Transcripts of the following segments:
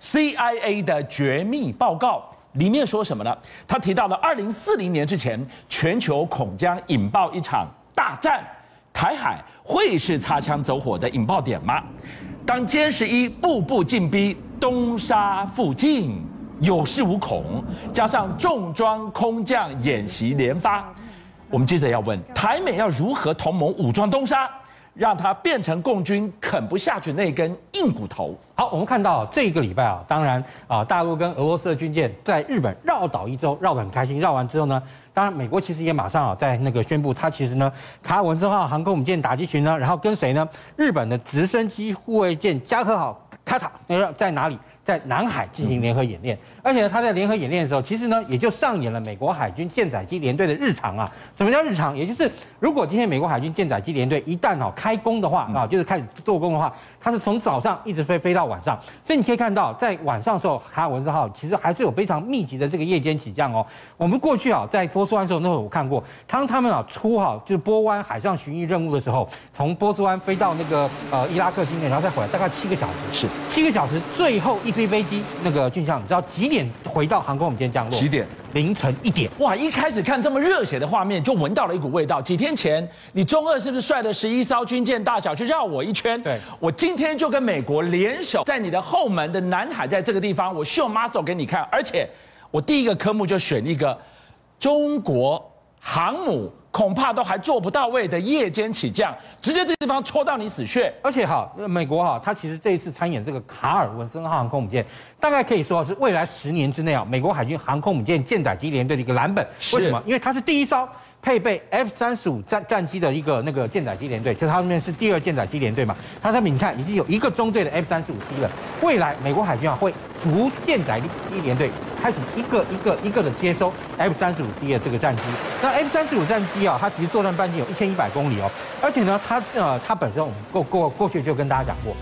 CIA 的绝密报告，里面说什么呢？他提到了二零四零年之前，全球恐将引爆一场大战，台海会是擦枪走火的引爆点吗？当歼十一步步进逼东沙附近，有恃无恐，加上重装空降演习连发，我们接着要问台美要如何同盟武装东沙，让它变成共军啃不下去那根硬骨头？好，我们看到这一个礼拜啊，当然啊，大陆跟俄罗斯的军舰在日本绕岛一周，绕得很开心。绕完之后呢，当然美国其实也马上啊，在那个宣布，它其实呢，卡尔文森号航空母舰打击群呢，然后跟谁呢？日本的直升机护卫舰加贺号卡塔，在哪里？在南海进行联合演练。而且呢，他在联合演练的时候，其实呢，也就上演了美国海军舰载机联队的日常啊。什么叫日常？也就是如果今天美国海军舰载机联队一旦哦开工的话啊，就是开始做工的话，它是从早上一直飞飞到晚上。所以你可以看到，在晚上的时候，卡尔文斯号其实还是有非常密集的这个夜间起降哦。我们过去啊，在波斯湾的时候，那会儿我看过，当他们啊出哈就是波湾海上巡弋任务的时候，从波斯湾飞到那个呃伊拉克境内，然后再回来，大概七个小时。是七个小时，最后一批飞机那个俊相，你知道几点回到航空母舰降落？几点？凌晨一点。哇！一开始看这么热血的画面，就闻到了一股味道。几天前，你中二是不是率了十一艘军舰大小去绕我一圈？对，我今天就跟美国联手，在你的后门的南海，在这个地方，我秀 muscle 给你看。而且，我第一个科目就选一个中国航母。恐怕都还做不到位的夜间起降，直接这地方戳到你死穴。而且哈，美国哈，他其实这一次参演这个卡尔文森号航空母舰，大概可以说是未来十年之内啊，美国海军航空母舰舰载机联队的一个蓝本。为什么？因为它是第一艘配备 F 三十五战战机的一个那个舰载机联队，就它那边是第二舰载机联队嘛。它上面你看已经有一个中队的 F 三十五 C 了。未来美国海军啊会逐舰载机联队。开始一个一个一个的接收 F 三十五 C 的这个战机，那 F 三十五战机啊，它其实作战半径有一千一百公里哦，而且呢，它呃它本身我们过过过去就跟大家讲过，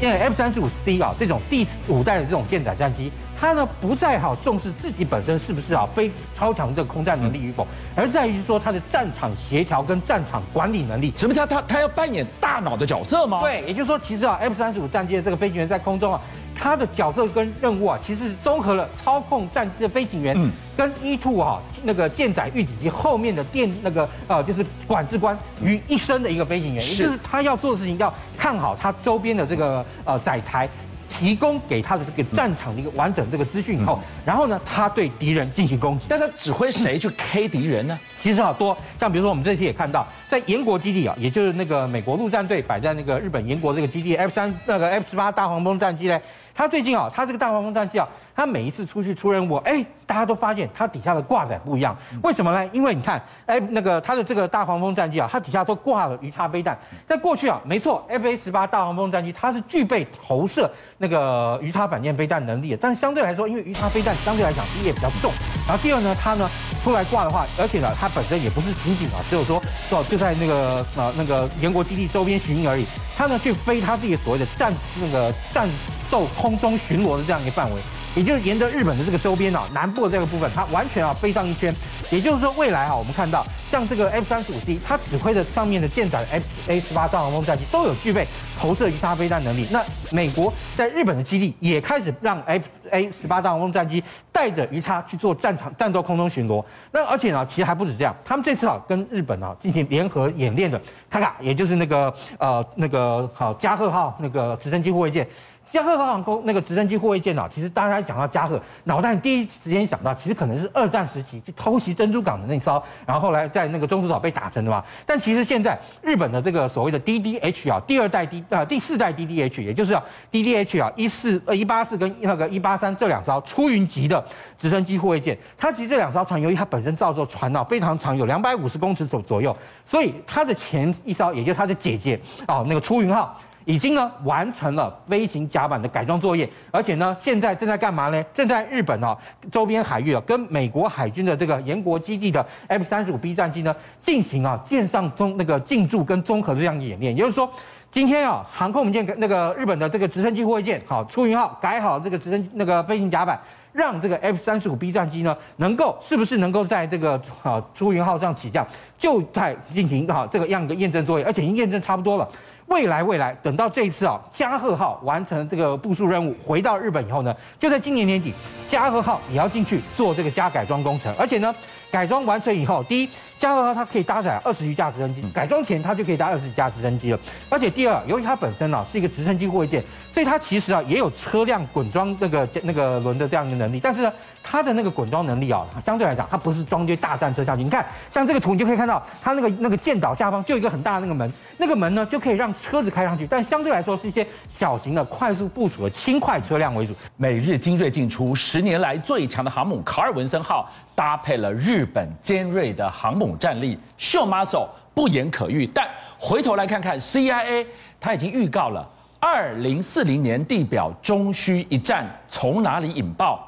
因为 F 三十五 C 啊这种第五代的这种舰载战机，它呢不再好重视自己本身是不是啊非超强这个空战能力与否，而在于说它的战场协调跟战场管理能力。什么叫它它要扮演大脑的角色吗？对，也就是说，其实啊 F 三十五战机的这个飞行员在空中啊。他的角色跟任务啊，其实是综合了操控战机的飞行员，跟 E two 哈那个舰载预警机后面的电那个呃就是管制官于一身的一个飞行员，也就是他要做的事情，要看好他周边的这个呃载台，提供给他的这个战场的一个完整这个资讯以后，然后呢，他对敌人进行攻击。但是他指挥谁去 K 敌人呢？其实好多，像比如说我们这次也看到，在延国基地啊，也就是那个美国陆战队摆在那个日本延国这个基地 F 三那个 F 十八大黄蜂战机呢。他最近啊，他这个大黄蜂战机啊，他每一次出去出任务，哎，大家都发现他底下的挂载不一样。为什么呢？因为你看，哎，那个他的这个大黄蜂战机啊，它底下都挂了鱼叉飞弹。在过去啊，没错，F/A 十八大黄蜂战机它是具备投射那个鱼叉反舰飞弹能力的，但相对来说，因为鱼叉飞弹相对来讲第一也比较重，然后第二呢，它呢出来挂的话，而且呢，它本身也不是仅仅啊，只有说说就在那个呃那个延国基地周边巡弋而已，它呢去飞它自己所谓的战那个战。斗空中巡逻的这样一个范围，也就是沿着日本的这个周边啊，南部的这个部分，它完全啊飞上一圈。也就是说，未来啊，我们看到像这个 F 三十五 C，它指挥的上面的舰载 F A 十八大黄蜂战机都有具备投射鱼叉飞弹能力。那美国在日本的基地也开始让 F A 十八大黄蜂战机带着鱼叉去做战场战斗空中巡逻。那而且呢，其实还不止这样，他们这次啊跟日本啊进行联合演练的卡卡，也就是那个呃那个好加贺号那个直升机护卫舰。加贺航空那个直升机护卫舰啊，其实大家讲到加贺，脑袋第一时间想到，其实可能是二战时期去偷袭珍珠港的那艘，然后后来在那个中途岛被打沉的嘛。但其实现在日本的这个所谓的 DDH 啊，第二代 D 啊第四代 DDH，也就是 DDH 啊一四呃一八四跟那个一八三这两艘出云级的直升机护卫舰，它其实这两艘船由于它本身造作船啊非常长，有两百五十公尺左左右，所以它的前一艘，也就是它的姐姐啊那个出云号。已经呢完成了飞行甲板的改装作业，而且呢现在正在干嘛呢？正在日本啊周边海域啊跟美国海军的这个延国基地的 F 三十五 B 战机呢进行啊舰上中那个进驻跟综合这样的演练。也就是说，今天啊航空母舰那个日本的这个直升机护卫舰好出云号改好这个直升那个飞行甲板，让这个 F 三十五 B 战机呢能够是不是能够在这个啊出云号上起降，就在进行啊这个样的验证作业，而且已经验证差不多了。未来未来，等到这一次啊，加贺号完成这个部署任务，回到日本以后呢，就在今年年底，加贺号也要进去做这个加改装工程，而且呢，改装完成以后，第一，加贺号它可以搭载二十余架直升机，改装前它就可以搭二十架直升机了，而且第二，由于它本身啊是一个直升机护卫舰，所以它其实啊也有车辆滚装那个那个轮的这样一个能力，但是呢。它的那个滚装能力啊，相对来讲，它不是装堆大战车下去。你看，像这个图，你就可以看到，它那个那个舰岛下方就有一个很大的那个门，那个门呢就可以让车子开上去。但相对来说，是一些小型的、快速部署的轻快车辆为主。美日精锐进出，十年来最强的航母卡尔文森号，搭配了日本尖锐的航母战力，秀 muscle 不言可喻。但回头来看看 CIA，它已经预告了二零四零年地表终须一战，从哪里引爆？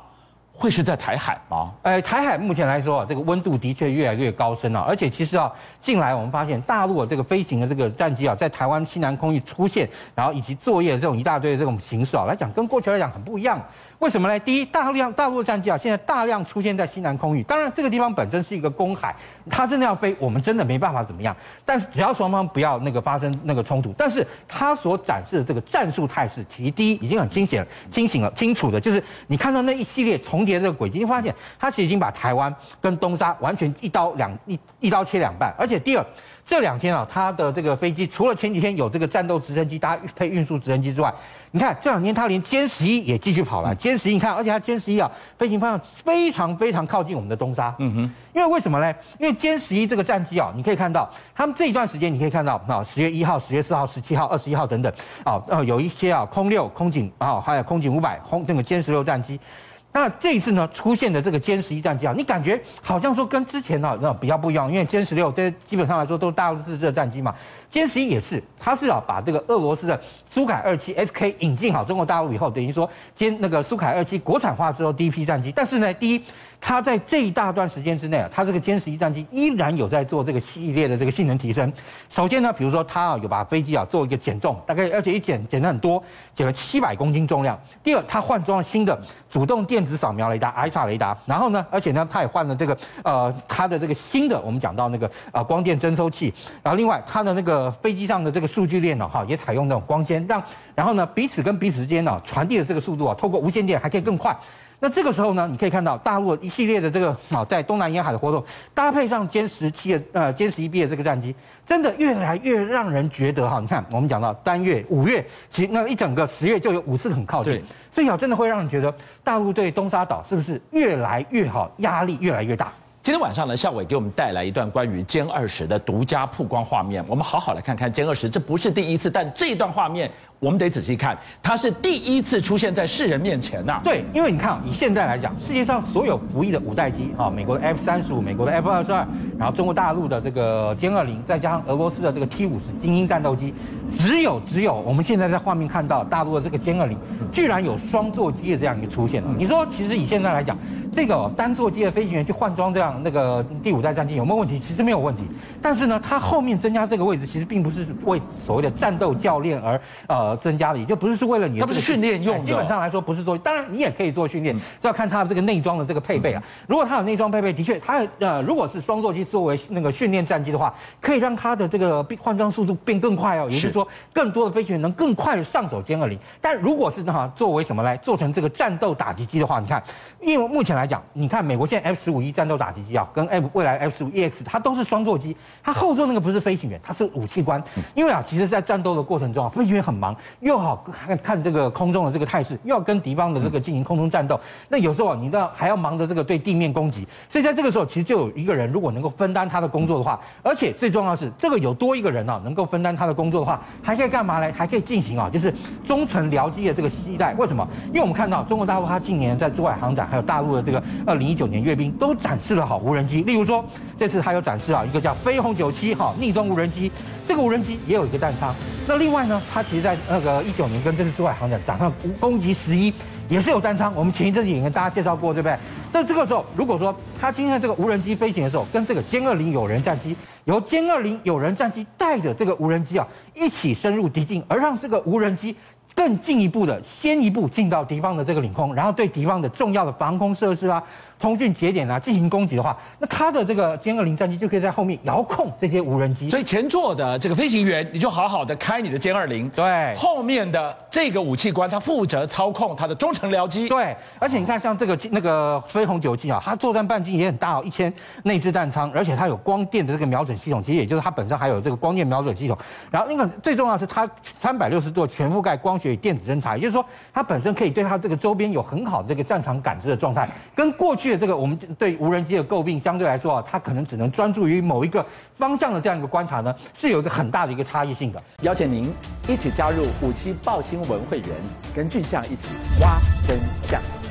会是在台海吗？呃，台海目前来说啊，这个温度的确越来越高升了，而且其实啊，近来我们发现大陆的这个飞行的这个战机啊，在台湾西南空域出现，然后以及作业的这种一大堆的这种形式啊，来讲跟过去来讲很不一样。为什么呢？第一，大量大陆战机啊，现在大量出现在西南空域。当然，这个地方本身是一个公海，它真的要飞，我们真的没办法怎么样。但是，只要双方不要那个发生那个冲突，但是它所展示的这个战术态势，其第一已经很清醒、清醒了、清楚的，就是你看到那一系列重叠的这个轨迹，你发现它其实已经把台湾跟东沙完全一刀两一一刀切两半。而且第二，这两天啊，它的这个飞机除了前几天有这个战斗直升机搭配运输直升机之外，你看这两天它连歼十一也继续跑来。歼十一你看，而且它歼十一啊，飞行方向非常非常靠近我们的东沙。嗯哼。因为为什么呢？因为歼十一这个战机啊，你可以看到，他们这一段时间你可以看到啊，十月一号、十月四号、十七号、二十一号等等啊，呃，有一些啊，空六、空警啊，还有空警五百、空那个歼十六战机。那这一次呢，出现的这个歼十一战机啊，你感觉好像说跟之前呢那比较不一样，因为歼十六这基本上来说都是大陆自制的战机嘛，歼十一也是，它是啊把这个俄罗斯的苏凯二七 SK 引进好中国大陆以后，等于说歼那个苏凯二七国产化之后第一批战机，但是呢，第一。它在这一大段时间之内啊，它这个歼十一战机依然有在做这个系列的这个性能提升。首先呢，比如说它啊有把飞机啊做一个减重，大概而且一减减的很多，减了七百公斤重量。第二，它换装了新的主动电子扫描雷达 ISA 雷达。然后呢，而且呢，它也换了这个呃它的这个新的我们讲到那个呃光电侦收器。然后另外它的那个飞机上的这个数据链呢哈也采用那种光纤，让然后呢彼此跟彼此之间呢传递的这个速度啊透过无线电还可以更快。那这个时候呢，你可以看到大陆一系列的这个啊，在东南沿海的活动，搭配上歼十七的呃歼十一 B 的这个战机，真的越来越让人觉得哈，你看我们讲到单月五月，其实那一整个十月就有五次很靠近，所以啊，真的会让人觉得大陆对东沙岛是不是越来越好，压力越来越大。今天晚上呢，夏伟给我们带来一段关于歼二十的独家曝光画面，我们好好来看看歼二十，这不是第一次，但这一段画面。我们得仔细看，它是第一次出现在世人面前呐、啊。对，因为你看，以现在来讲，世界上所有服役的五代机啊，美国的 F 三十五，美国的 F 二十二，然后中国大陆的这个歼二零，再加上俄罗斯的这个 T 五十精英战斗机，只有只有我们现在在画面看到大陆的这个歼二零，居然有双座机的这样一个出现。你说，其实以现在来讲，这个单座机的飞行员去换装这样那个第五代战机有没有问题？其实没有问题。但是呢，它后面增加这个位置，其实并不是为所谓的战斗教练而呃增加的，也就不。是是为了你，它不是训练用的。基本上来说不是做，当然你也可以做训练，这要看它的这个内装的这个配备啊。如果它有内装配备，的确，它呃，如果是双座机作为那个训练战机的话，可以让它的这个换装速度变更快哦。也就是说，更多的飞行员能更快的上手歼二零。但如果是哈作为什么来做成这个战斗打击机的话，你看，因为目前来讲，你看美国现在 F 十五 E 战斗打击机啊，跟 F 未来 F 十五 EX 它都是双座机，它后座那个不是飞行员，它是武器官。因为啊，其实在战斗的过程中啊，飞行员很忙，又好看看。这个空中的这个态势，又要跟敌方的这个进行空中战斗，那有时候啊，你都要还要忙着这个对地面攻击，所以在这个时候，其实就有一个人，如果能够分担他的工作的话，而且最重要是，这个有多一个人啊，能够分担他的工作的话，还可以干嘛呢？还可以进行啊，就是中程僚机的这个携带。为什么？因为我们看到中国大陆它近年在珠海航展，还有大陆的这个二零一九年阅兵，都展示了好无人机。例如说，这次它有展示啊一个叫飞鸿九七哈逆装无人机，这个无人机也有一个弹仓。那另外呢，它其实在那个一九年跟这次珠海航展展上攻击十一也是有单仓，我们前一阵子也跟大家介绍过，对不对？但这个时候，如果说他今天这个无人机飞行的时候，跟这个歼二零有人战机由歼二零有人战机带着这个无人机啊一起深入敌境，而让这个无人机更进一步的先一步进到敌方的这个领空，然后对敌方的重要的防空设施啊。通讯节点啊，进行攻击的话，那它的这个歼二零战机就可以在后面遥控这些无人机。所以前座的这个飞行员，你就好好的开你的歼二零。对。后面的这个武器官，他负责操控他的中程僚机。对。而且你看，像这个那个飞鸿九机啊，它作战半径也很大哦，一千内置弹仓，而且它有光电的这个瞄准系统，其实也就是它本身还有这个光电瞄准系统。然后那个最重要的是它三百六十度全覆盖光学对电子侦察，也就是说它本身可以对它这个周边有很好的这个战场感知的状态，跟过去的这个我们对。无人机的诟病，相对来说啊，它可能只能专注于某一个方向的这样一个观察呢，是有一个很大的一个差异性的。邀请您一起加入虎七报新闻会员，跟俊相一起挖真相。